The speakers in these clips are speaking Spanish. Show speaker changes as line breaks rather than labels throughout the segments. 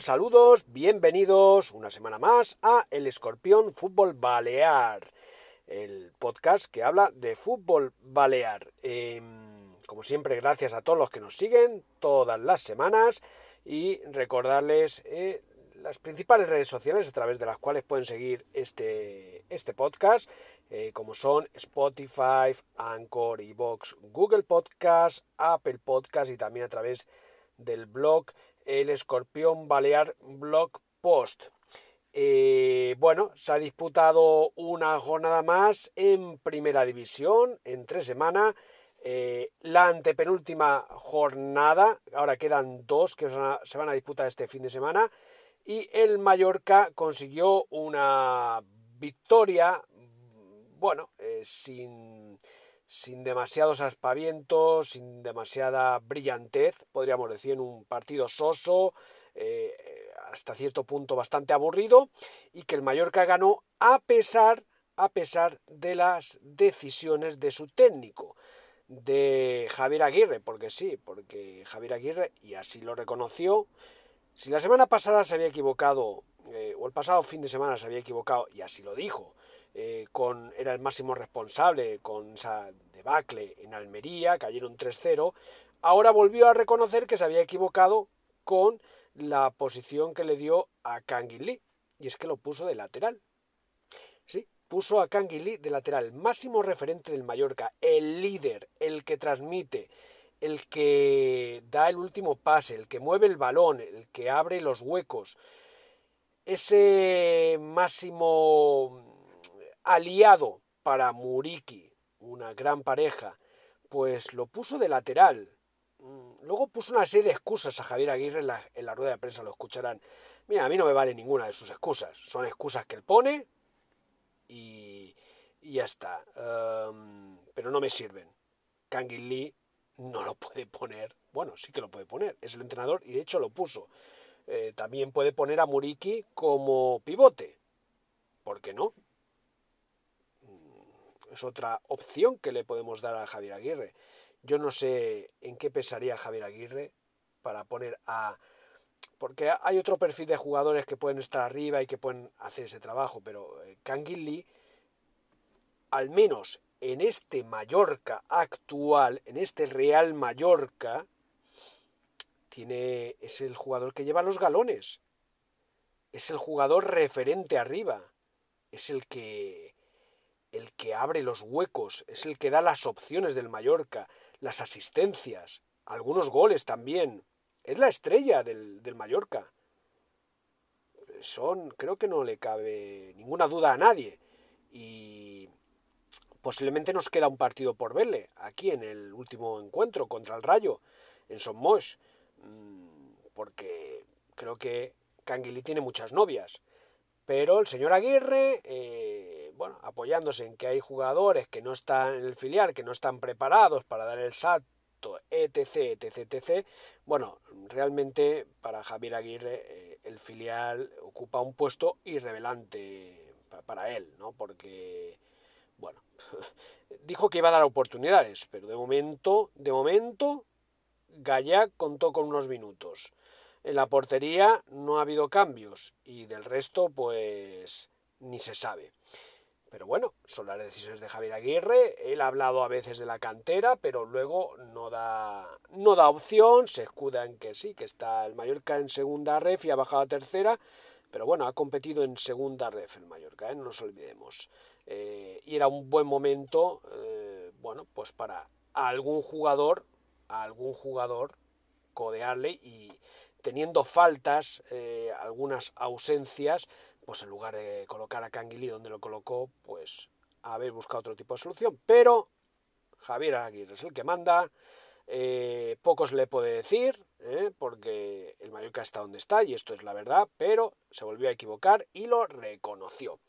Saludos, bienvenidos una semana más a El Escorpión Fútbol Balear, el podcast que habla de fútbol balear. Em, como siempre, gracias a todos los que nos siguen todas las semanas y recordarles eh, las principales redes sociales a través de las cuales pueden seguir este, este podcast, eh, como son Spotify, Anchor, Evox, Google Podcast, Apple Podcast y también a través del blog el Escorpión Balear Blog Post. Eh, bueno, se ha disputado una jornada más en Primera División en tres semanas. Eh, la antepenúltima jornada, ahora quedan dos que se van a disputar este fin de semana. Y el Mallorca consiguió una victoria, bueno, eh, sin, sin demasiados aspavientos, sin demasiada brillantez, podríamos decir, en un partido soso, eh, hasta cierto punto bastante aburrido, y que el Mallorca ganó a pesar, a pesar de las decisiones de su técnico, de Javier Aguirre, porque sí, porque Javier Aguirre, y así lo reconoció, si la semana pasada se había equivocado, eh, o el pasado fin de semana se había equivocado, y así lo dijo, eh, con, era el máximo responsable con esa debacle en Almería, cayeron 3-0, ahora volvió a reconocer que se había equivocado con la posición que le dio a Lee y es que lo puso de lateral. Sí, puso a Lee de lateral, máximo referente del Mallorca, el líder, el que transmite, el que da el último pase, el que mueve el balón, el que abre los huecos. Ese máximo aliado para Muriki, una gran pareja, pues lo puso de lateral. Mm, luego puso una serie de excusas a Javier Aguirre en la, rueda de prensa, lo escucharán. Mira, a mí no me vale ninguna de sus excusas. Son excusas que él pone y, ya está. Em, pero no me sirven. Kangin Lee no lo puede poner. Bueno, sí que lo puede poner. Es el entrenador y de hecho lo puso. Eh, también puede poner a Muriki como pivote. ¿Por qué no? Es otra opción que le podemos dar a Javier Aguirre. Yo no sé en qué pensaría Javier Aguirre para poner a... Porque hay otro perfil de jugadores que pueden estar arriba y que pueden hacer ese trabajo, pero eh, Kangin Lee, al menos en este Mallorca actual, en este Real Mallorca, tiene, es el jugador que lleva los galones. Es el jugador referente arriba. Es el que el que abre los huecos, es el que da las opciones del Mallorca, las asistencias, algunos goles también. Es la estrella del, del Mallorca. Son, creo que no le cabe ninguna duda a nadie. Y posiblemente nos queda un partido por verle, aquí en el último encuentro contra el Rayo, en Somos, mm, porque creo que Canguili tiene muchas novias. Pero el señor Aguirre, eh, bueno, apoyándose en que hay jugadores que no están en el filial, que no están preparados para dar el salto, etc, etc, etc. Bueno, realmente para Javier Aguirre eh, el filial ocupa un puesto irrevelante para él, ¿no? Porque, bueno, dijo que iba a dar oportunidades, pero de momento, de momento, Gallac contó con unos minutos. En la portería no ha habido cambios y del resto pues ni se sabe. Pero bueno, son las decisiones de Javier Aguirre. Él ha hablado a veces de la cantera, pero luego no da, no da opción. Se escuda en que sí, que está el Mallorca en segunda ref y ha bajado a tercera. Pero bueno, ha competido en segunda ref el Mallorca, ¿eh? no nos olvidemos. Eh, y era un buen momento, eh, bueno, pues para algún jugador, algún jugador codearle y teniendo faltas, algunas ausencias, pues en lugar de colocar a Canguilí donde lo colocó, pues haber buscado otro tipo de solución. Pero Javier Aguirre es el que manda, eh, pocos le puede decir, ¿eh? porque el Mallorca está donde está, y esto es la verdad, pero se volvió a equivocar y lo reconoció.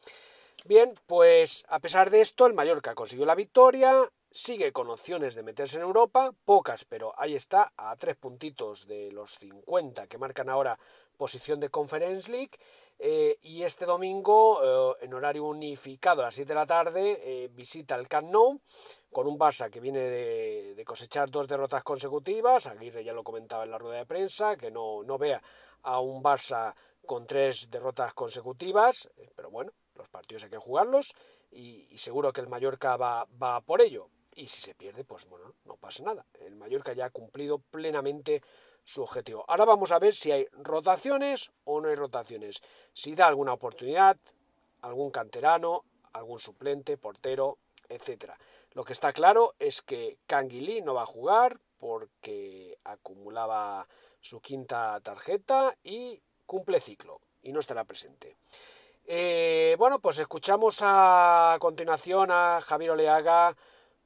Bien, pues a pesar de esto, el Mallorca consiguió la victoria, sigue con opciones de meterse en Europa, pocas, pero ahí está, a tres puntitos de los 50 que marcan ahora posición de Conference League. Eh, y este domingo, en horario unificado a las 7 de la tarde, visita el Camp con un Barça que viene de, cosechar dos derrotas consecutivas, Aguirre ya lo comentaba en la rueda de prensa, que no, no vea a un Barça con tres derrotas consecutivas, eh, pero bueno, los partidos hay que jugarlos y, seguro que el Mallorca va, va por ello. Y si se pierde, pues bueno, no pasa nada. El Mallorca ya ha cumplido plenamente su objetivo. Ahora vamos a ver si hay rotaciones o no hay rotaciones. Si da alguna oportunidad, algún canterano, algún suplente, portero, etcétera. Lo que está claro es que Canguilí no va a jugar porque acumulaba su quinta tarjeta y cumple ciclo y no estará presente. Eh, bueno, pues escuchamos a continuación a Javier Oleaga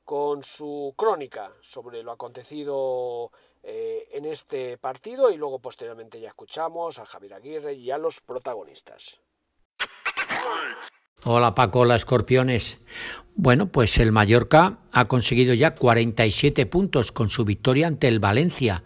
con su crónica sobre lo acontecido eh, en este partido y luego posteriormente ya escuchamos a Javier Aguirre y a los protagonistas.
Hola Paco, hola Escorpiones. Bueno, pues el Mallorca ha conseguido ya 47 puntos con su victoria ante el Valencia.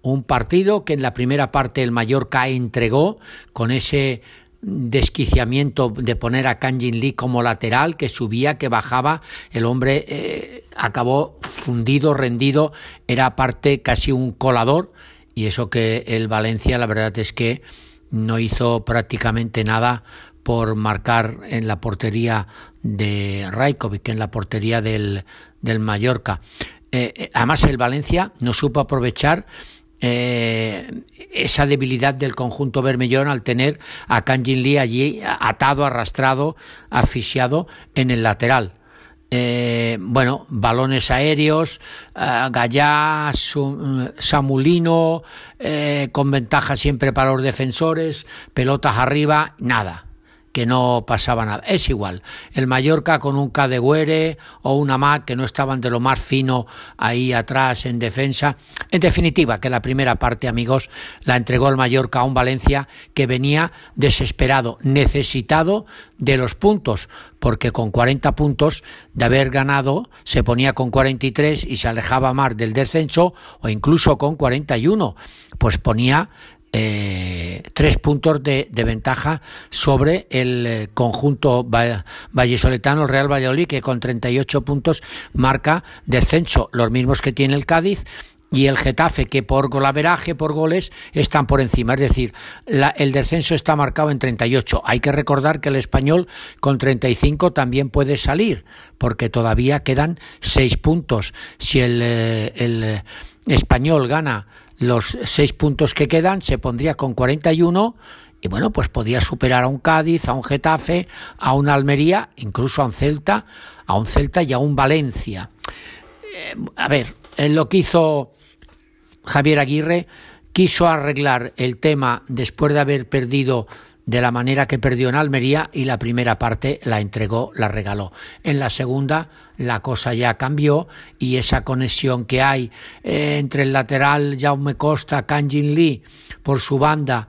Un partido que en la primera parte el Mallorca entregó con ese desquiciamiento de poner a Kanjin Lee como lateral, que subía, que bajaba, el hombre eh, acabó fundido, rendido, era parte casi un colador, y eso que el Valencia la verdad es que no hizo prácticamente nada por marcar en la portería de Raikovic, en la portería del, del Mallorca. Eh, eh, además, el Valencia no supo aprovechar eh, esa debilidad del conjunto Bermellón al tener a Kanjin Lee allí atado, arrastrado, asfixiado en el lateral. bueno, balones aéreos, Gallá, Samulino, con ventaja siempre para los defensores, pelotas arriba, nada que no pasaba nada. Es igual, el Mallorca con un Cadegüere o una Mac que no estaban de lo más fino ahí atrás en defensa. En definitiva, que la primera parte, amigos, la entregó el Mallorca a un Valencia que venía desesperado, necesitado de los puntos, porque con 40 puntos de haber ganado se ponía con 43 y se alejaba más del descenso o incluso con 41, pues ponía eh, tres puntos de, ventaja sobre el eh, conjunto vallesoletano Real Valladolid, que con 38 puntos marca descenso, los mismos que tiene el Cádiz y el Getafe, que por golaveraje, por goles, están por encima. Es decir, el descenso está marcado en 38. Hay que recordar que el español con 35 también puede salir, porque todavía quedan seis puntos. Si el, eh, el español gana los seis puntos que quedan, se pondría con 41 y bueno, pues podía superar a un Cádiz, a un Getafe, a un Almería, incluso a un Celta, a un Celta y a un Valencia. Eh, a ver, lo que hizo Javier Aguirre quiso arreglar el tema después de haber perdido de la manera que perdió en Almería y la primera parte la entregó, la regaló. En la segunda la cosa ya cambió y esa conexión que hay eh, entre el lateral Jaume Costa, Kanjin Lee por su banda,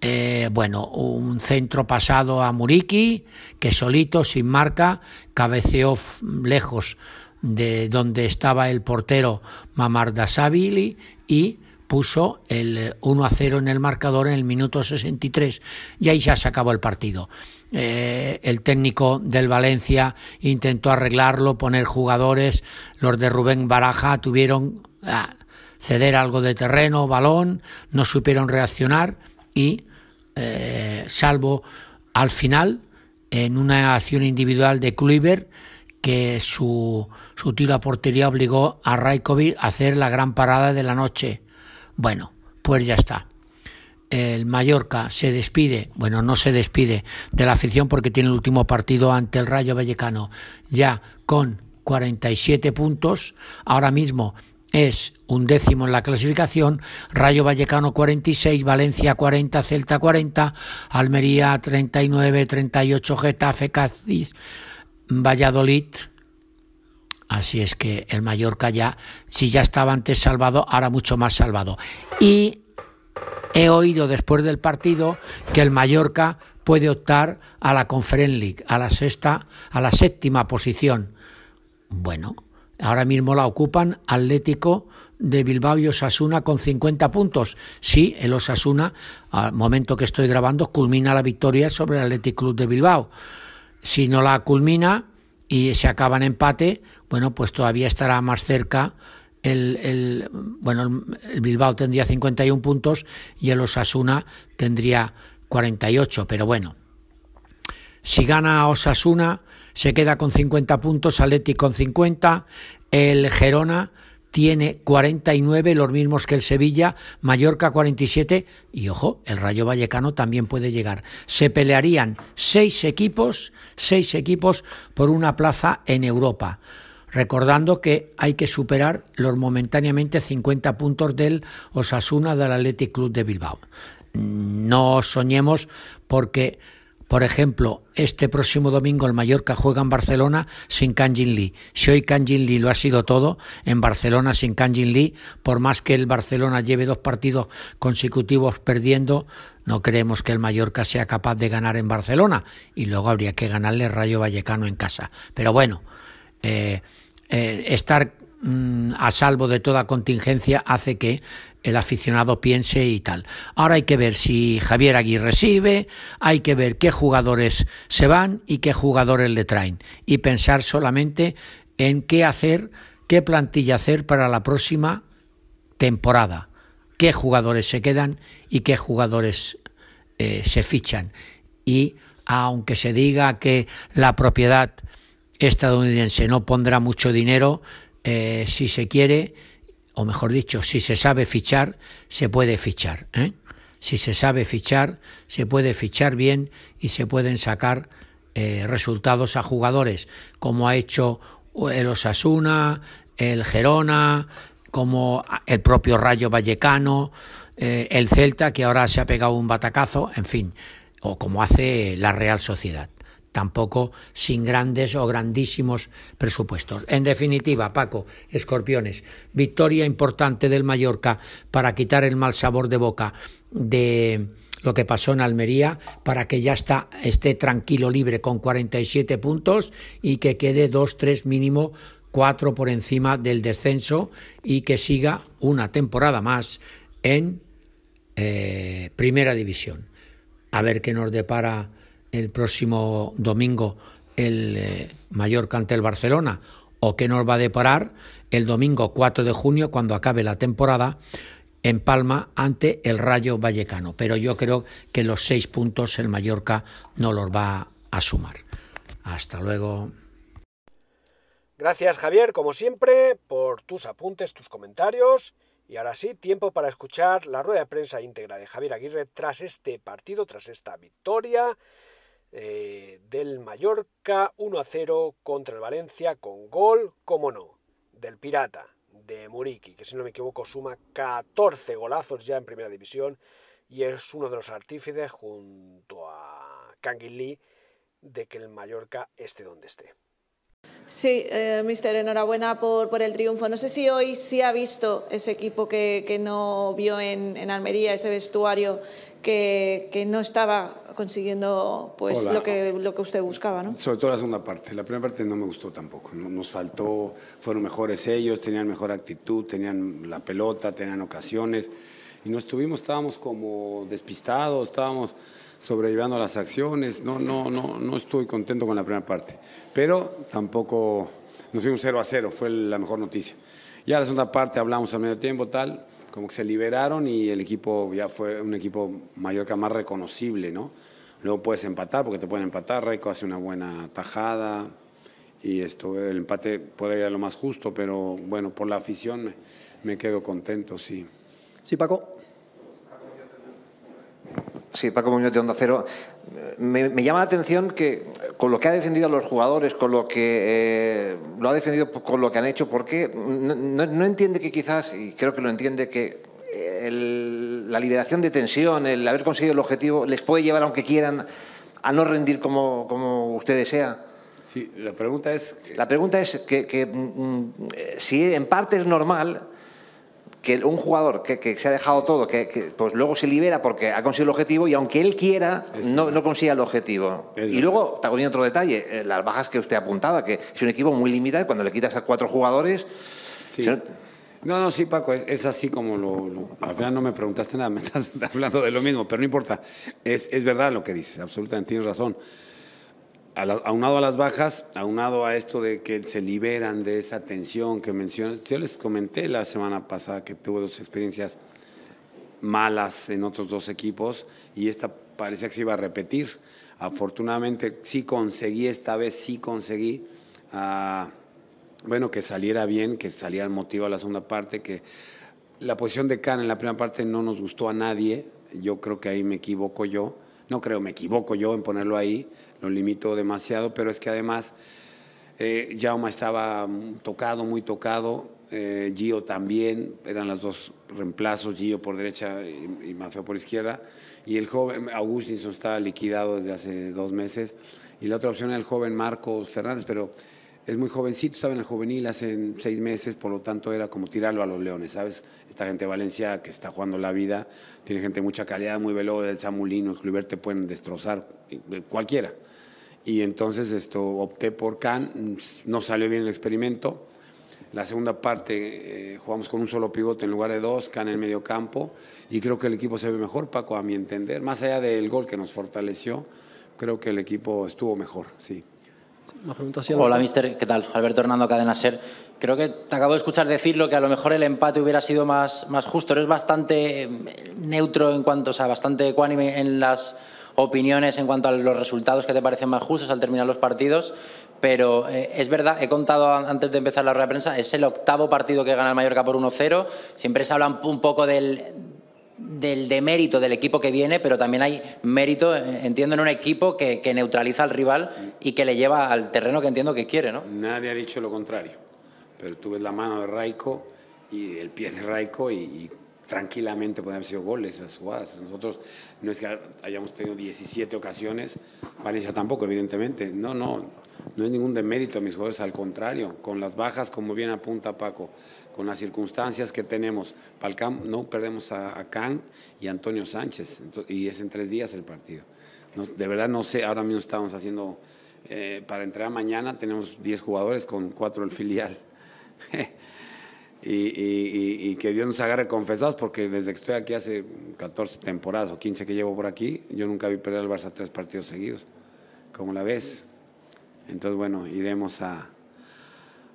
eh, bueno, un centro pasado a Muriki que solito, sin marca, cabeceó lejos de donde estaba el portero Mamardasavili y puso el 1 a 0 en el marcador en el minuto 63 y ahí ya se acabó el partido. Eh, el técnico del Valencia intentó arreglarlo, poner jugadores, los de Rubén Baraja tuvieron a ceder algo de terreno, balón, no supieron reaccionar y eh, salvo al final en una acción individual de Kluivert que su, su tiro a portería obligó a Raikovic a hacer la gran parada de la noche bueno, pues ya está. El Mallorca se despide, bueno, no se despide de la afición porque tiene el último partido ante el Rayo Vallecano, ya con 47 puntos. Ahora mismo es un décimo en la clasificación, Rayo Vallecano 46, Valencia 40, Celta 40, Almería 39, 38, Getafe, Cádiz, Valladolid. Así es que el Mallorca ya, si ya estaba antes salvado, ahora mucho más salvado. Y he oído después del partido que el Mallorca puede optar a la Conference League, a la sexta, a la séptima posición. Bueno, Ahora mismo la ocupan Atlético de Bilbao y Osasuna con 50 puntos. Sí, el Osasuna, al momento que estoy grabando, culmina la victoria sobre el Athletic Club de Bilbao. Si no la culmina y se acaba en empate, bueno, pues todavía estará más cerca. El, bueno, el Bilbao tendría 51 puntos y el Osasuna tendría 48, pero bueno. Si gana Osasuna, se queda con 50 puntos, Atlético con 50, el Gerona tiene 49, los mismos que el Sevilla, Mallorca 47 y ojo, el Rayo Vallecano también puede llegar. Se pelearían seis equipos, seis equipos por una plaza en Europa. Recordando que hay que superar los momentáneamente 50 puntos del Osasuna del Athletic Club de Bilbao. No soñemos porque por ejemplo, este próximo domingo el Mallorca juega en Barcelona sin Kanjin Lee. Si hoy Kanjin Lee lo ha sido todo, en Barcelona sin Kanjin Lee, por más que el Barcelona lleve dos partidos consecutivos perdiendo, no creemos que el Mallorca sea capaz de ganar en Barcelona y luego habría que ganarle Rayo Vallecano en casa. Pero bueno, eh, eh, estar mm, a salvo de toda contingencia hace que el aficionado piense y tal. Ahora hay que ver si Javier Aguirre recibe, hay que ver qué jugadores se van y qué jugadores le traen y pensar solamente en qué hacer, qué plantilla hacer para la próxima temporada, qué jugadores se quedan y qué jugadores eh, se fichan. Y aunque se diga que la propiedad estadounidense no pondrá mucho dinero, eh, si se quiere, o mejor dicho, si se sabe fichar, se puede fichar. ¿eh? Si se sabe fichar, se puede fichar bien y se pueden sacar eh, resultados a jugadores, como ha hecho el Osasuna, el Gerona, como el propio Rayo Vallecano, el Celta, que ahora se ha pegado un batacazo, en fin, o como hace la Real Sociedad tampoco sin grandes o grandísimos presupuestos. En definitiva, Paco, escorpiones, victoria importante del Mallorca para quitar el mal sabor de boca de lo que pasó en Almería para que ya está, esté tranquilo, libre con 47 puntos y que quede dos, tres mínimo cuatro por encima del descenso y que siga una temporada más en eh, primera división. A ver qué nos depara el próximo domingo el eh, Mallorca Barcelona o qué nos va a deparar el domingo 4 de junio cuando acabe la temporada en Palma ante el Rayo Vallecano. Pero yo creo que los seis puntos el Mallorca no los va a sumar. Hasta luego.
Gracias Javier, como siempre, por tus apuntes, tus comentarios. Y ahora sí, tiempo para escuchar la rueda de prensa íntegra de Javier Aguirre tras este partido, tras esta victoria eh, del Mallorca 1 a 0 contra el Valencia con gol, como no, del Pirata, de Muriqui, que si no me equivoco suma 14 golazos ya en primera división y es uno de los artífices junto a Kangin Lee de que el Mallorca esté donde esté.
Sí, eh, mister, enhorabuena por, por, el triunfo. No sé si hoy sí ha visto ese equipo que, que no vio en, en, Almería, ese vestuario que, que no estaba consiguiendo pues lo que, lo que usted buscaba, ¿no?
Sobre todo la segunda parte. La primera parte no me gustó tampoco. Nos faltó, fueron mejores ellos, tenían mejor actitud, tenían la pelota, tenían ocasiones. Y no estuvimos, estábamos como despistados, estábamos sobrellevando las acciones. No, no, no, no estoy contento con la primera parte. Pero tampoco nos fuimos 0 a 0, fue la mejor noticia. Ya la segunda parte hablamos a medio tiempo, tal, como que se liberaron y el equipo ya fue un equipo Mallorca más reconocible, ¿no? Luego puedes empatar, porque te pueden empatar, Reco hace una buena tajada y esto, el empate puede ir a lo más justo, pero bueno, por la afición me, me quedo contento, sí.
Sí, Paco. Sí, Paco Muñoz de Onda Cero. Me, llama la atención que con lo que ha defendido a los jugadores, con lo que eh, lo ha defendido con lo que han hecho, ¿por qué no, entiende que quizás, y creo que lo entiende, que la liberación de tensión, el haber conseguido el objetivo, les puede llevar, aunque quieran, a no rendir como, como usted desea?
Sí, la pregunta es...
La pregunta es que, mm, mm, si en parte es normal que un jugador que, se ha dejado todo, que, pues luego se libera porque ha conseguido el objetivo y aunque él quiera, no, no, consiga el objetivo. y luego, también otro detalle, eh, las bajas que usted apuntaba, que es un equipo muy limitado y cuando le quitas a cuatro jugadores...
no... no, sí, Paco, es, así como lo, Al final no me preguntaste nada, me estás hablando de lo mismo, pero no importa. Es, es verdad lo que dices, absolutamente tienes razón aunado a las bajas, aunado a esto de que se liberan de esa tensión que mencionas, yo les comenté la semana pasada que tuve dos experiencias malas en otros dos equipos y esta parecía que se iba a repetir. Afortunadamente sí conseguí, esta vez sí conseguí, uh, bueno, que saliera bien, que saliera el motivo a la segunda parte, que la posición de Can en la primera parte no nos gustó a nadie, yo creo que ahí me equivoco yo, no creo, me equivoco yo en ponerlo ahí, lo limito demasiado, pero es que además eh, estaba tocado, muy tocado, eh, Gio también, eran los dos reemplazos, Gio por derecha y, Mafia por izquierda, y el joven Augustinson estaba liquidado desde hace dos meses, y la otra opción era el joven Marcos Fernández, pero es muy jovencito, estaba en el juvenil hace seis meses, por lo tanto era como tirarlo a los leones, ¿sabes? Esta gente de Valencia que está jugando la vida, tiene gente de mucha calidad, muy veloz, el Samulino, el te pueden destrozar, cualquiera. Y entonces esto, opté por Can, no salió bien el experimento. La segunda parte eh, jugamos con un solo pivote en lugar de dos, Can en el medio campo, y creo que el equipo se ve mejor, Paco, a mi entender. Más allá del gol que nos fortaleció, creo que el equipo estuvo mejor, sí.
Hola, mister, ¿qué tal? Alberto Hernando Cadena Ser. Creo que te acabo de escuchar decirlo que a lo mejor el empate hubiera sido más, más justo. Eres bastante eh, neutro en cuanto, o sea, bastante ecuánime en las opiniones en cuanto a los resultados que te parecen más justos al terminar los partidos, pero eh, es verdad, he contado antes de empezar la rueda de prensa, es el octavo partido que gana el Mallorca por 1-0, siempre se habla un poco del, del demérito del equipo que viene, pero también hay mérito, eh, entiendo, en un equipo que, neutraliza al rival y que le lleva al terreno que entiendo que quiere, ¿no?
Nadie ha dicho lo contrario, pero tú ves la mano de Raico y el pie de Raico y tranquilamente pueden haber sido goles esas jugadas. Nosotros no es que hayamos tenido 17 ocasiones, Valencia tampoco, evidentemente. No, no, no es ningún demérito a mis jugadores, al contrario, con las bajas, como bien apunta Paco, con las circunstancias que tenemos, Palcam, no perdemos a, a Can y Antonio Sánchez, y es en tres días el partido. de verdad no sé, ahora mismo estamos haciendo, eh, para entrar mañana tenemos 10 jugadores con 4 el filial. y, que Dios nos agarre confesados, porque desde que estoy aquí hace 14 temporadas o 15 que llevo por aquí, yo nunca vi perder al Barça tres partidos seguidos, como la ves. Entonces, bueno, iremos a...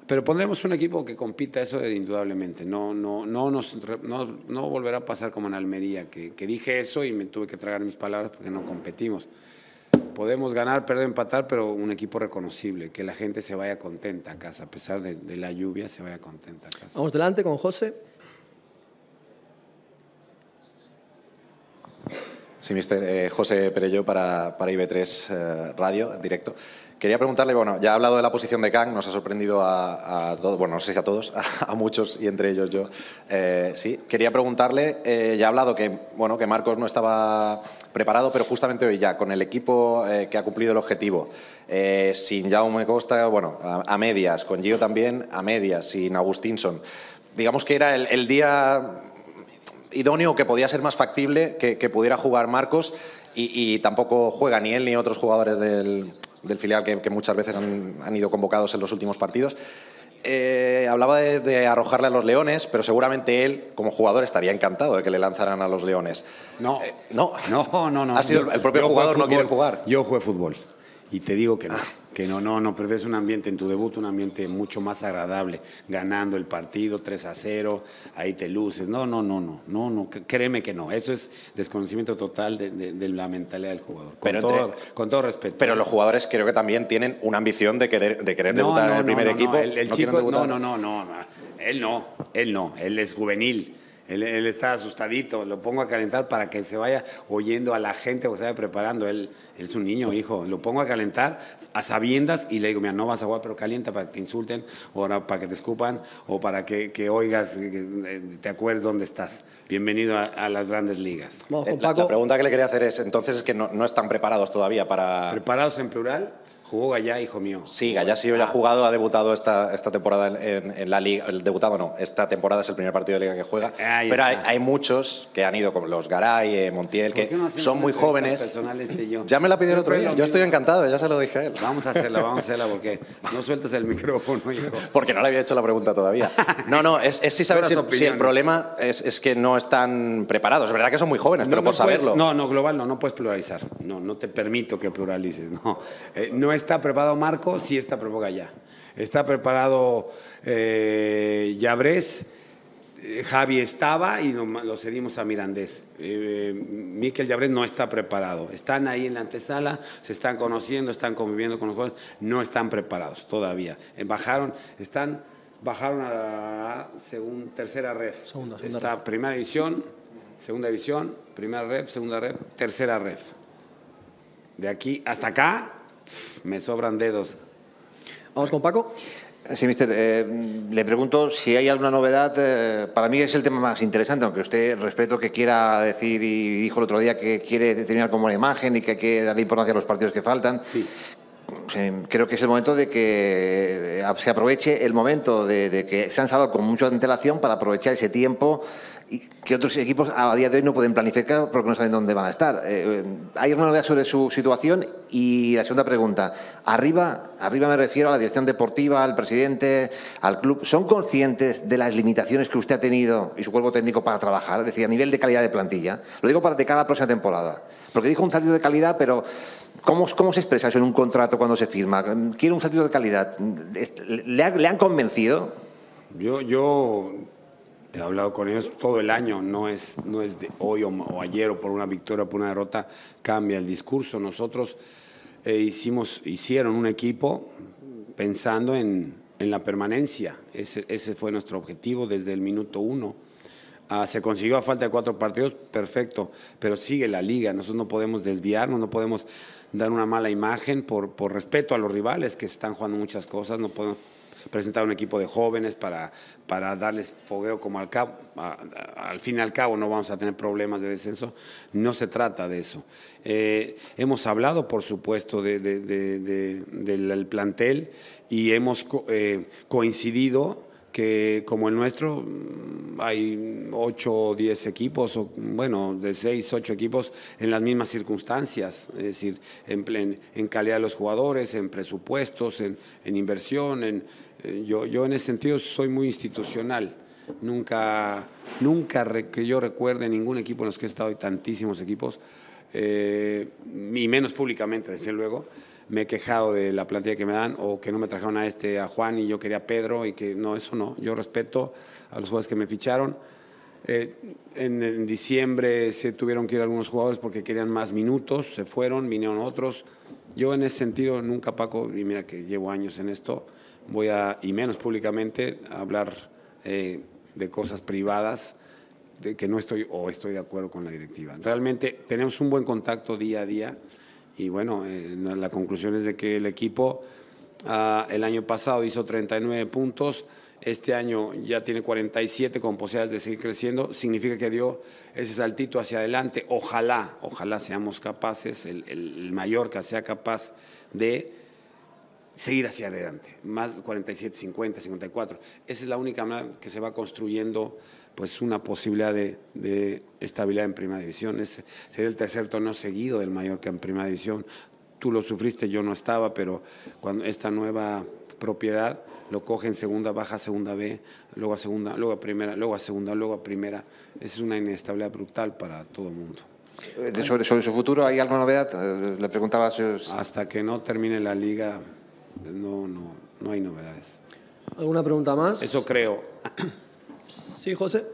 Pero pondremos un equipo que compita eso indudablemente. No, no, no, nos, no, no volverá a pasar como en Almería, que, que dije eso y me tuve que tragar mis palabras porque no competimos podemos ganar, perder, empatar, pero un equipo reconocible, que la gente se vaya contenta a casa, a pesar de, la lluvia, se vaya contenta a casa.
Vamos delante con José.
Sí, mister. Eh, José Perello para, para IB3 eh, Radio, en directo. Quería preguntarle, bueno, ya ha hablado de la posición de Kang, nos ha sorprendido a, todos, bueno, no sé si a todos, a, muchos y entre ellos yo. Eh, sí, quería preguntarle, ya ha hablado que, bueno, que Marcos no estaba preparado, pero justamente hoy ya, con el equipo eh, que ha cumplido el objetivo, eh, sin Jaume Costa, bueno, a, medias, con Gio también a medias, sin Agustinson, digamos que era el, día idóneo que podía ser más factible que, pudiera jugar Marcos y, tampoco juega ni él ni otros jugadores del, filial que, muchas veces han, ido convocados en los últimos partidos. Eh, hablaba de, arrojarle a los leones, pero seguramente él, como jugador, estaría encantado de que le lanzaran a los leones.
No, eh, no, no, no, no.
Ha sido, el propio jugador no quiere jugar.
Yo jugué fútbol y te digo que no. Que no, no, no, pero es un ambiente en tu debut, un ambiente mucho más agradable, ganando el partido 3 a 0, ahí te luces. No, no, no, no, no, no, créeme que no. Eso es desconocimiento total de, la mentalidad del jugador. Con, pero todo, con todo respeto.
Pero los jugadores creo que también tienen una ambición de querer, de querer debutar en el primer equipo.
El, chico, no, no, no, no, él no, él no, él es juvenil Él, está asustadito, lo pongo a calentar para que se vaya oyendo a la gente o se vaya preparando. Él, es un niño, hijo. Lo pongo a calentar a sabiendas y le digo, mira, no vas a jugar, pero calienta para que te insulten, o para que te escupan, o para que, oigas, que te acuerdes dónde estás. Bienvenido a, las grandes ligas.
Eh, la, pregunta que le quería hacer es, entonces, es que no, no están preparados todavía para...
¿Preparados en plural? Jugó Gallá, hijo mío.
Sí, Gallá sí ya ha jugado, ha debutado esta, esta temporada en, la liga. El debutado no, esta temporada es el primer partido de liga que juega. pero hay, muchos que han ido, como los Garay, eh, Montiel, que son muy jóvenes.
Este
ya me la pidió el otro día. Yo estoy encantado, ya se lo dije a él.
Vamos a hacerla, vamos a hacerla, porque no sueltas el micrófono, hijo.
Porque no le había hecho la pregunta todavía. No, no, es, es sí saber si, el problema es, es, que no están preparados. Es verdad que son muy jóvenes, pero por saberlo.
No, no, global no, no puedes pluralizar. No, no te permito que pluralices. No, eh, no está preparado Marco sí está preparado ya. Está preparado eh, eh, Javi estaba y lo, cedimos a Mirandés. Eh, Miquel Yabrés no está preparado. Están ahí en la antesala, se están conociendo, están conviviendo con los jugadores, no están preparados todavía. Eh, bajaron, están, bajaron a la segunda, tercera ref. Segunda, segunda está primera división, segunda división, primera ref, segunda ref, tercera ref. De aquí hasta acá me sobran dedos.
Vamos con Paco.
Sí, mister. Eh, le pregunto si hay alguna novedad. Eh, para mí es el tema más interesante, aunque usted respeto que quiera decir y dijo el otro día que quiere terminar como una imagen y que hay que darle importancia a los partidos que faltan. Sí. Creo que es el momento de que se aproveche el momento de, de que se han salado con mucha antelación para aprovechar ese tiempo que otros equipos a día de hoy no pueden planificar porque no saben dónde van a estar. Eh, eh, ¿Hay alguna novedad sobre su situación? Y la segunda pregunta, arriba, arriba me refiero a la dirección deportiva, al presidente, al club, ¿son conscientes de las limitaciones que usted ha tenido y su cuerpo técnico para trabajar? Es decir, a nivel de calidad de plantilla. Lo digo para de cara a la próxima temporada. Porque dijo un salto de calidad, pero ¿cómo, ¿cómo, se expresa eso en un contrato cuando se firma? ¿Quiere un salto de calidad? ¿Le, ¿Le han convencido?
Yo, yo He hablado con ellos todo el año, no es, no es de hoy o, ayer o por una victoria o por una derrota, cambia el discurso. Nosotros eh, hicimos, hicieron un equipo pensando en, en la permanencia, ese, ese, fue nuestro objetivo desde el minuto uno. Ah, se consiguió a falta de cuatro partidos, perfecto, pero sigue la liga, nosotros no podemos desviarnos, no podemos dar una mala imagen por, por respeto a los rivales que están jugando muchas cosas, no podemos presentar un equipo de jóvenes para, para darles fogueo como al cabo. al fin y al cabo no vamos a tener problemas de descenso. No se trata de eso. Eh, hemos hablado, por supuesto, del plantel y hemos eh, coincidido que como el nuestro hay ocho o diez equipos, o bueno, de seis, ocho equipos en las mismas circunstancias, es decir, en, en calidad de los jugadores, en presupuestos, en, en inversión, en, eh, yo, yo en ese sentido soy muy institucional. Nunca, nunca que yo recuerde ningún equipo en los que he estado, y tantísimos equipos, eh, y menos públicamente, desde luego, me he quejado de la plantilla que me dan o que no me trajeron a este, a Juan y yo quería a Pedro y que no, eso no. Yo respeto a los jugadores que me ficharon. Eh, en, diciembre se tuvieron que ir algunos jugadores porque querían más minutos, se fueron, vinieron otros. Yo en ese sentido nunca, Paco, y mira que llevo años en esto, voy a, y menos públicamente, hablar eh, de cosas privadas de que no estoy o estoy de acuerdo con la directiva. Realmente tenemos un buen contacto día a día y bueno, eh, la conclusión es de que el equipo ah, el año pasado hizo 39 puntos, este año ya tiene 47 con posibilidades de seguir creciendo, significa que dio ese saltito hacia adelante. Ojalá, ojalá seamos capaces, el, Mallorca sea capaz de seguir hacia adelante, más 47, 50, 54. Esa es la única manera que se va construyendo pues una posibilidad de, estabilidad en Primera División. Es, sería el tercer torneo seguido del Mallorca en Primera División. Tú lo sufriste, yo no estaba, pero cuando esta nueva propiedad lo coge en segunda, baja a segunda B, luego a segunda, luego a primera, luego a segunda, luego a primera. Es una inestabilidad brutal para todo el mundo.
Eh, sobre, sobre su futuro, ¿hay alguna novedad? Eh, le preguntaba.
Hasta que no termine la liga, no, no, no hay novedades.
¿Alguna pregunta más?
Eso creo.
Sí, José.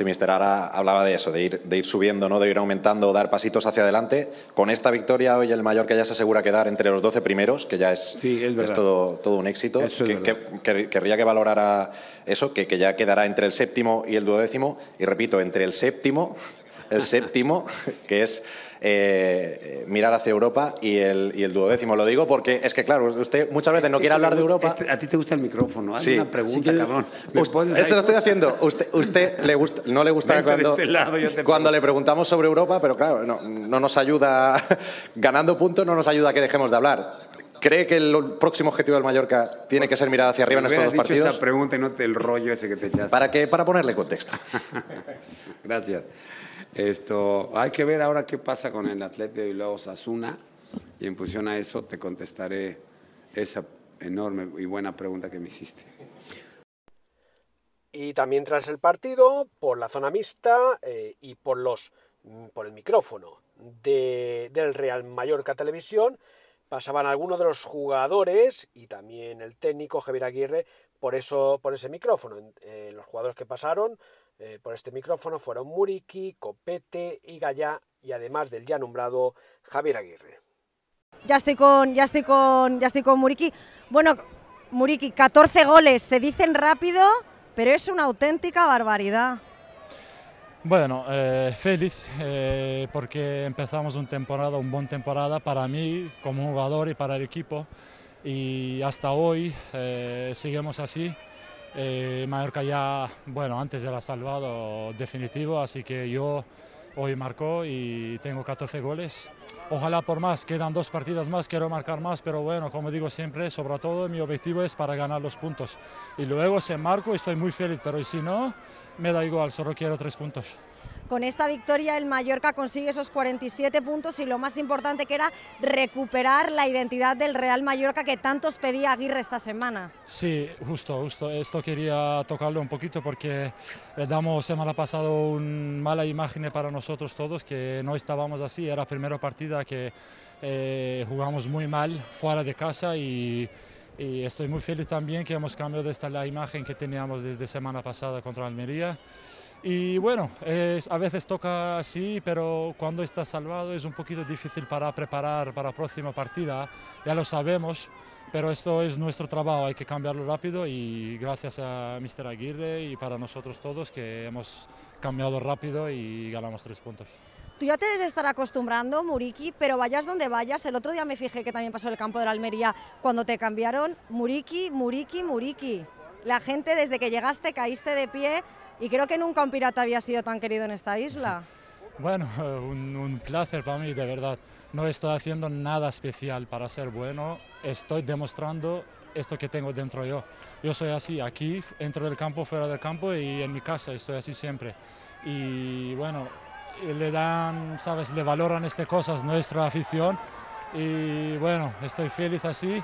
Si Mister Ara hablaba de eso, de ir, de ir subiendo, ¿no? de ir aumentando, dar pasitos hacia adelante. Con esta victoria hoy el Mallorca ya se asegura quedar entre los 12 primeros, que ya es, es, todo, todo un éxito. que, querría que valorara eso, que, que ya quedará entre el séptimo y el duodécimo. Y repito, entre el séptimo, el séptimo, que es eh, mirar hacia Europa y el, y el duodécimo. Lo digo porque es que, claro, usted muchas veces no quiere hablar de Europa.
a ti te gusta el micrófono. Haz una pregunta, cabrón.
Eso lo estoy haciendo. Usted, usted le gusta, no le gusta cuando, este cuando le preguntamos sobre Europa, pero claro, no, no nos ayuda, ganando puntos no nos ayuda a que dejemos de hablar. ¿Cree que el próximo objetivo del Mallorca tiene que ser mirar hacia arriba en estos dos partidos?
esa pregunta y no te el rollo ese que te echaste.
¿Para qué? Para ponerle contexto.
Gracias. Esto, hay que ver ahora qué pasa con el Atlético de Bilbao Sasuna y en función a eso te contestaré esa enorme y buena pregunta que me hiciste.
Y también tras el partido, por la zona mixta eh, y por los por el micrófono del Real Mallorca Televisión, pasaban algunos de los jugadores y también el técnico Javier Aguirre por eso por ese micrófono. Eh, los jugadores que pasaron eh, por este micrófono fueron Muriki, Copete y Gallá y además del ya nombrado Javier Aguirre.
Ya estoy con, ya estoy con, ya estoy con Muriki. Bueno, Muriki, 14 goles, se dicen rápido, pero es una auténtica barbaridad.
Bueno, eh, feliz eh, porque empezamos una temporada, una buena temporada para mí como jugador y para el equipo y hasta hoy seguimos así. Eh, Mallorca ya, bueno, antes era salvado definitivo, así que yo hoy marcó y tengo 14 goles. Ojalá por más, quedan dos partidas más, quiero marcar más, pero bueno, como digo siempre, sobre todo mi objetivo es para ganar los puntos. Y luego se marco estoy muy feliz, pero si no, me da igual, solo quiero tres puntos.
Con esta victoria el Mallorca consigue esos 47 puntos y lo más importante que era recuperar la identidad del Real Mallorca que tantos pedía Aguirre esta semana.
Sí, justo, justo. Esto quería tocarlo un poquito porque le damos semana pasada una mala imagen para nosotros todos, que no estábamos así. Era la primera partida que eh, jugamos muy mal fuera de casa y y estoy muy feliz también que hemos cambiado esta la imagen que teníamos desde semana pasada contra Almería. Y bueno, a veces toca así, pero cuando estás salvado es un poquito difícil para preparar para la próxima partida, ya lo sabemos, pero esto es nuestro trabajo, hay que cambiarlo rápido y gracias a Mr. Aguirre y para nosotros todos que hemos cambiado rápido y ganamos tres puntos.
Tú ya te debes estar acostumbrando, Muriki, pero vayas donde vayas. El otro día me fijé que también pasó en el campo de la Almería cuando te cambiaron. Muriki, Muriki, Muriki. La gente desde que llegaste caíste de pie y creo que nunca un pirata había sido tan querido en esta isla.
Bueno, un, placer para mí, de verdad. No estoy haciendo nada especial para ser bueno, estoy demostrando esto que tengo dentro yo. Yo soy así, aquí, dentro del campo, fuera del campo y en mi casa, estoy así siempre. Y bueno, le dan, sabes, le valoran estas cosas nuestra afición y bueno, estoy feliz así.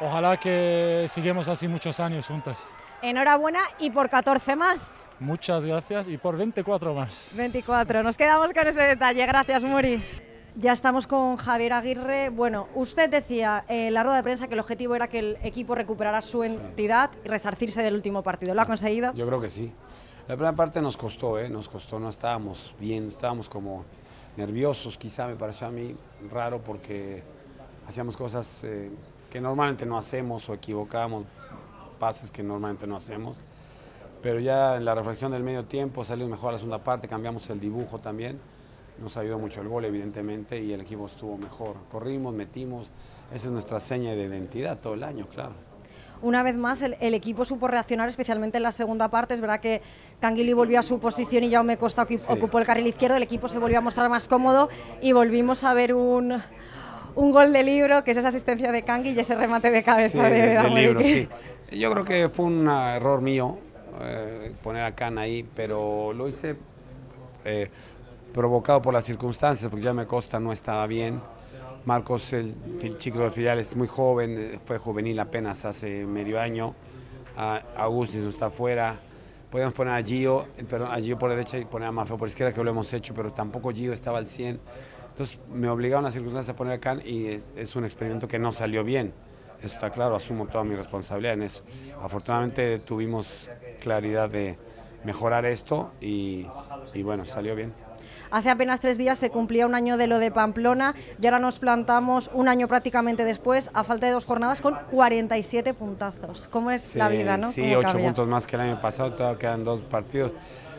Ojalá que sigamos así muchos años juntas.
Enhorabuena y por 14 más.
Muchas gracias y por 24 más.
24, nos quedamos con ese detalle. Gracias, Muri. Ya estamos con Javier Aguirre. Bueno, usted decía en la rueda de prensa que el objetivo era que el equipo recuperara su entidad y resarcirse del último partido. ¿Lo ha conseguido?
Yo creo que sí. La primera parte nos costó, ¿eh? nos costó, no estábamos bien, estábamos como nerviosos, quizá me pareció a mí raro porque hacíamos cosas eh, que normalmente no hacemos o equivocábamos pases que normalmente no hacemos. Pero ya en la reflexión del medio tiempo salió mejor la segunda parte, cambiamos el dibujo también. Nos ayudó mucho el gol, evidentemente, y el equipo estuvo mejor. Corrimos, metimos. Esa es nuestra seña de identidad todo el año, claro.
Una vez más, el, equipo supo reaccionar, especialmente en la segunda parte. Es verdad que Canguili volvió a su posición y Jaume Costa ocupó el carril izquierdo. El equipo se volvió a mostrar más cómodo y volvimos a ver un, un gol de libro, que es esa asistencia de Cangui y ese remate de cabeza de, libro, sí.
Yo creo que fue un error mío eh, poner a Can ahí, pero lo hice eh, provocado por las circunstancias, porque ya me Costa no estaba bien. Marcos, el, chico del filial, es muy joven, eh, fue juvenil apenas hace medio año. Agustín no está fuera. Podíamos poner a Gio, perdón, a Gio por derecha y poner a Mafia por izquierda, que lo hemos hecho, pero tampoco Gio estaba al 100. Entonces me obligaron las circunstancias a poner a Can y es un experimento que no salió bien. Eso está claro, asumo toda mi responsabilidad en eso. Afortunadamente tuvimos claridad de, mejorar esto y, y bueno, salió bien.
Hace apenas tres días se cumplía un año de lo de Pamplona y ahora nos plantamos un año prácticamente después, a falta de dos jornadas, con 47 puntazos. ¿Cómo es la vida, no?
Sí, ocho puntos más que el año pasado, todavía quedan dos partidos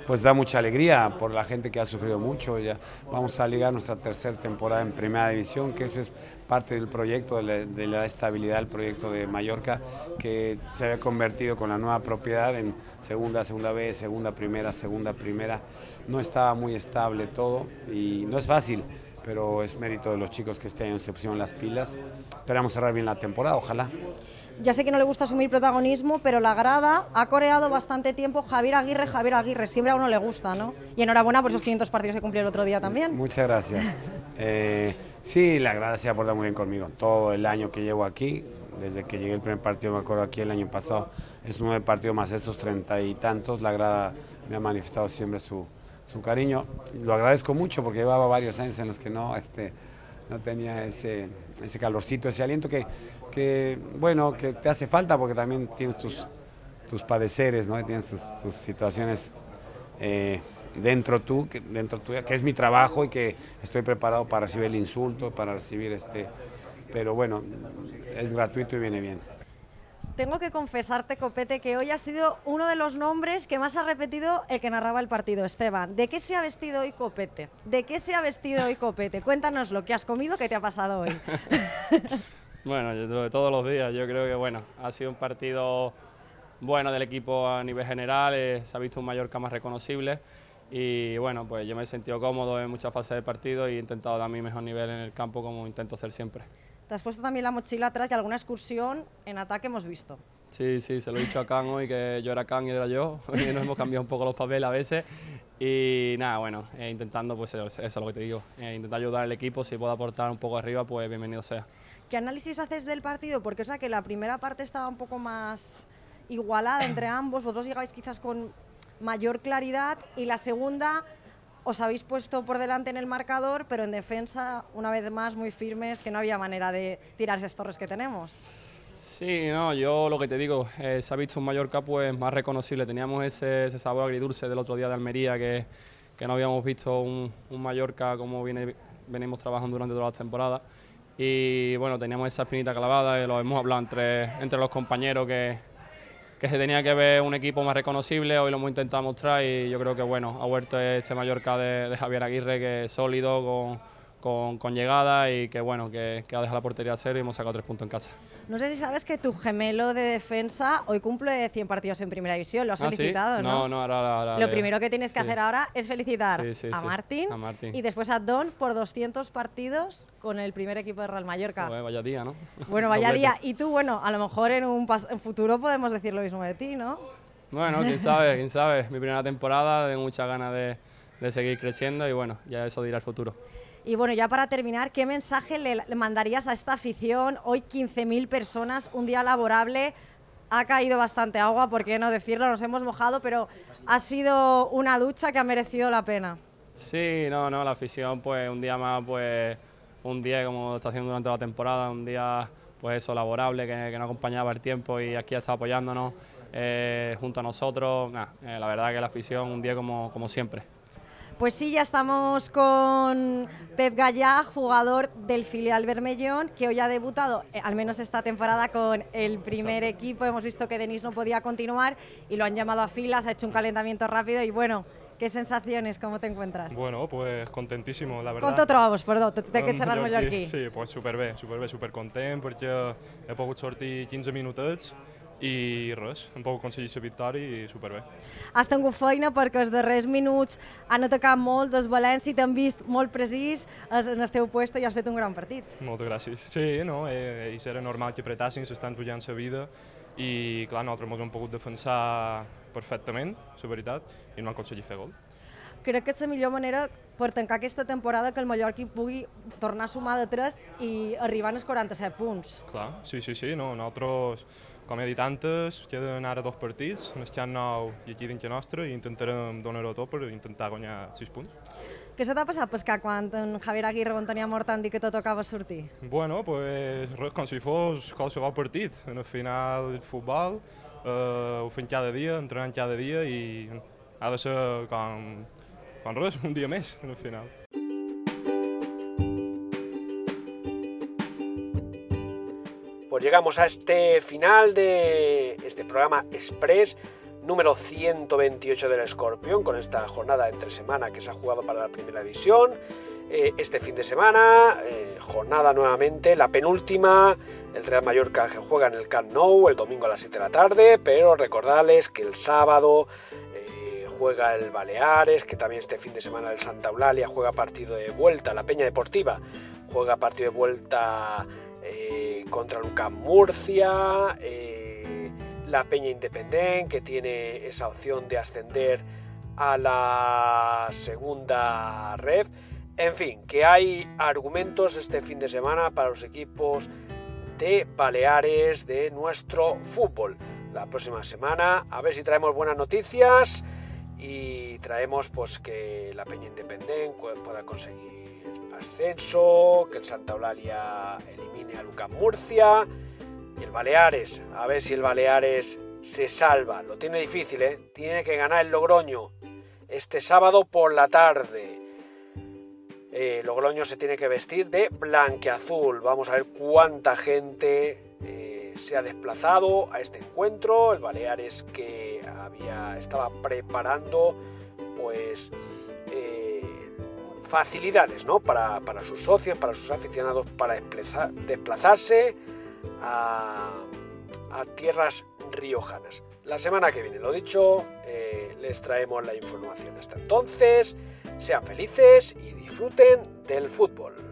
pues da mucha alegría por la gente que ha sufrido mucho. Ya vamos a ligar nuestra tercera temporada en Primera División, que eso es parte del proyecto, de la, estabilidad del proyecto de Mallorca, que se había convertido con la nueva propiedad en segunda, segunda B, segunda, primera, segunda, primera. No estaba muy estable todo y no es fácil pero es mérito de los chicos que estén en excepción las pilas. Esperamos cerrar bien la temporada, ojalá.
Ya sé que no le gusta asumir protagonismo, pero la grada ha coreado bastante tiempo Javier Aguirre, Javier Aguirre. Siempre a uno le gusta, ¿no? Y enhorabuena por esos 500 partidos que cumplió el otro día también.
Muchas gracias. Eh, sí, la grada se ha portado muy bien conmigo. Todo el año que llevo aquí, desde que llegué el primer partido, me acuerdo aquí el año pasado, es nueve partidos más estos treinta y tantos. La grada me ha manifestado siempre su, su cariño. Lo agradezco mucho porque llevaba varios años en los que no, este, no tenía ese, ese calorcito, ese aliento que que, bueno, que te hace falta porque también tienes tus, tus padeceres, ¿no? Tienes tus, situaciones eh, dentro tú, que, dentro tuya, que es mi trabajo y que estoy preparado para recibir el insulto, para recibir este, pero bueno, es gratuito y viene bien.
Tengo que confesarte, Copete, que hoy ha sido uno de los nombres que más ha repetido el que narraba el partido, Esteban. ¿De qué se ha vestido hoy Copete? ¿De qué se ha vestido hoy Copete? Cuéntanos lo que has comido, qué te ha pasado hoy.
Bueno, lo de todos los días, yo creo que bueno, ha sido un partido bueno del equipo a nivel general, eh, se ha visto un Mallorca más reconocible y bueno, pues yo me he sentido cómodo en muchas fases del partido y he intentado dar mi mejor nivel en el campo como intento hacer siempre.
Te has puesto también la mochila atrás y alguna excursión en ataque hemos visto.
Sí, sí, se lo he dicho a Can hoy que yo era Can y era yo, y nos hemos cambiado un poco los papeles a veces y nada, bueno, eh, intentando pues eso, es lo que te digo, eh, intentar ayudar al equipo, si puedo aportar un poco arriba, pues bienvenido sea.
¿Qué análisis haces del partido? Porque o sea que la primera parte estaba un poco más igualada entre ambos, vosotros llegáis quizás con mayor claridad y la segunda os habéis puesto por delante en el marcador, pero en defensa, una vez más, muy firmes, que no había manera de tirar esas torres que tenemos.
Sí, no, yo lo que te digo, eh, se ha visto un Mallorca pues más reconocible. Teníamos ese, sabor agridulce del otro día de Almería que, que no habíamos visto un, un Mallorca como viene, venimos trabajando durante toda la temporada y bueno, teníamos esa espinita clavada y lo hemos hablado entre, entre los compañeros que, que se tenía que ver un equipo más reconocible, hoy lo hemos intentado mostrar y yo creo que bueno, ha vuelto este Mallorca de, Javier Aguirre que es sólido, con con, llegada y que bueno, que, que, ha dejado la portería a cero y hemos sacado tres puntos en casa.
No sé si sabes que tu gemelo de defensa hoy cumple 100 partidos en primera división, lo has ah, felicitado,
¿no? No, ahora,
Lo primero que tienes que hacer ahora es felicitar a, Martín, y después a Don por 200 partidos con el primer equipo de Real Mallorca.
vaya día, ¿no?
Bueno, vaya día. Y tú, bueno, a lo mejor en un futuro podemos decir lo mismo de ti, ¿no?
Bueno, quién sabe, quién sabe. Mi primera temporada, tengo muchas ganas de, de seguir creciendo y bueno, ya eso dirá el futuro.
Y bueno, ya para terminar, ¿qué mensaje le, mandarías a esta afición? Hoy 15.000 personas, un día laborable, ha caído bastante agua, ¿por qué no decirlo? Nos hemos mojado, pero ha sido una ducha que ha merecido la pena.
Sí, no, no, la afición, pues un día más, pues un día como está haciendo durante la temporada, un día, pues eso, laborable, que, que no acompañaba el tiempo y aquí está apoyándonos eh, junto a nosotros. Eh, la verdad que la afición, un día como siempre.
Pues sí, ya estamos con Pep Gallá, jugador del filial Bermellón, que hoy ha debutado, eh, al menos esta temporada, con el primer equipo. Hemos visto que Denis no podía continuar y lo han llamado a filas, ha hecho un calentamiento rápido y bueno, ¿Qué sensaciones? ¿Cómo te encuentras?
Bueno, pues contentísimo, la verdad.
¿Cuánto trobamos, perdón? Te, te que xerrar aquí.
Sí, pues súper bien, súper bien, súper content porque he pogut sortir 15 minutos i res, hem pogut aconseguir la victòria i superbé.
Has tingut feina perquè els darrers minuts han atacat molt des València i t'han vist molt precís en el teu puesto i has fet un gran partit.
Moltes gràcies. Sí, no, eh, ells era normal que apretassin, s'estan jugant la vida i clar, nosaltres ens hem pogut defensar perfectament, la veritat, i no han aconseguit fer gol.
Crec que és la millor manera per tancar aquesta temporada que el Mallorca pugui tornar a sumar de 3 i arribar als 47 punts.
Clar, sí, sí, sí, no, nosaltres com he dit antes, queden ara dos partits, en el Xan Nou i aquí dins nostre, i intentarem donar-ho tot per intentar guanyar 6 punts.
Què se t'ha passat pescar quan en Javier Aguirre on tenia mort tant i que te tocava sortir?
Bueno, pues res, com si fos qualsevol partit. En el final del futbol, eh, ho fem cada dia, entrenant cada dia i ha de ser com, com res, un dia més, al final.
Pues llegamos a este final de este programa Express número 128 del Escorpión con esta jornada entre semana que se ha jugado para la primera división. Eh, este fin de semana, eh, jornada nuevamente, la penúltima, el Real Mallorca que juega en el Camp Nou el domingo a las 7 de la tarde, pero recordarles que el sábado eh, juega el Baleares, que también este fin de semana el Santa Eulalia juega partido de vuelta, la Peña Deportiva juega partido de vuelta contra Lucas Murcia, la Peña Independiente que tiene esa opción de ascender a la segunda red. En fin, que hay argumentos este fin de semana para los equipos de Baleares de nuestro fútbol. La próxima semana a ver si traemos buenas noticias y traemos pues que la Peña Independiente pueda conseguir ascenso, que el Santa Eulalia elimine a Lucas Murcia y el Baleares, a ver si el Baleares se salva. Lo tiene difícil, ¿eh? Tiene que ganar el Logroño este sábado por la tarde. Eh, Logroño se tiene que vestir de blanqueazul. Vamos a ver cuánta gente eh, se ha desplazado a este encuentro. El Baleares que había, estaba preparando pues facilidades ¿no? para, sus socios, para sus aficionados, para desplazarse a, a, tierras riojanas. La semana que viene, lo dicho, les traemos la información. Hasta entonces, sean felices y disfruten del fútbol.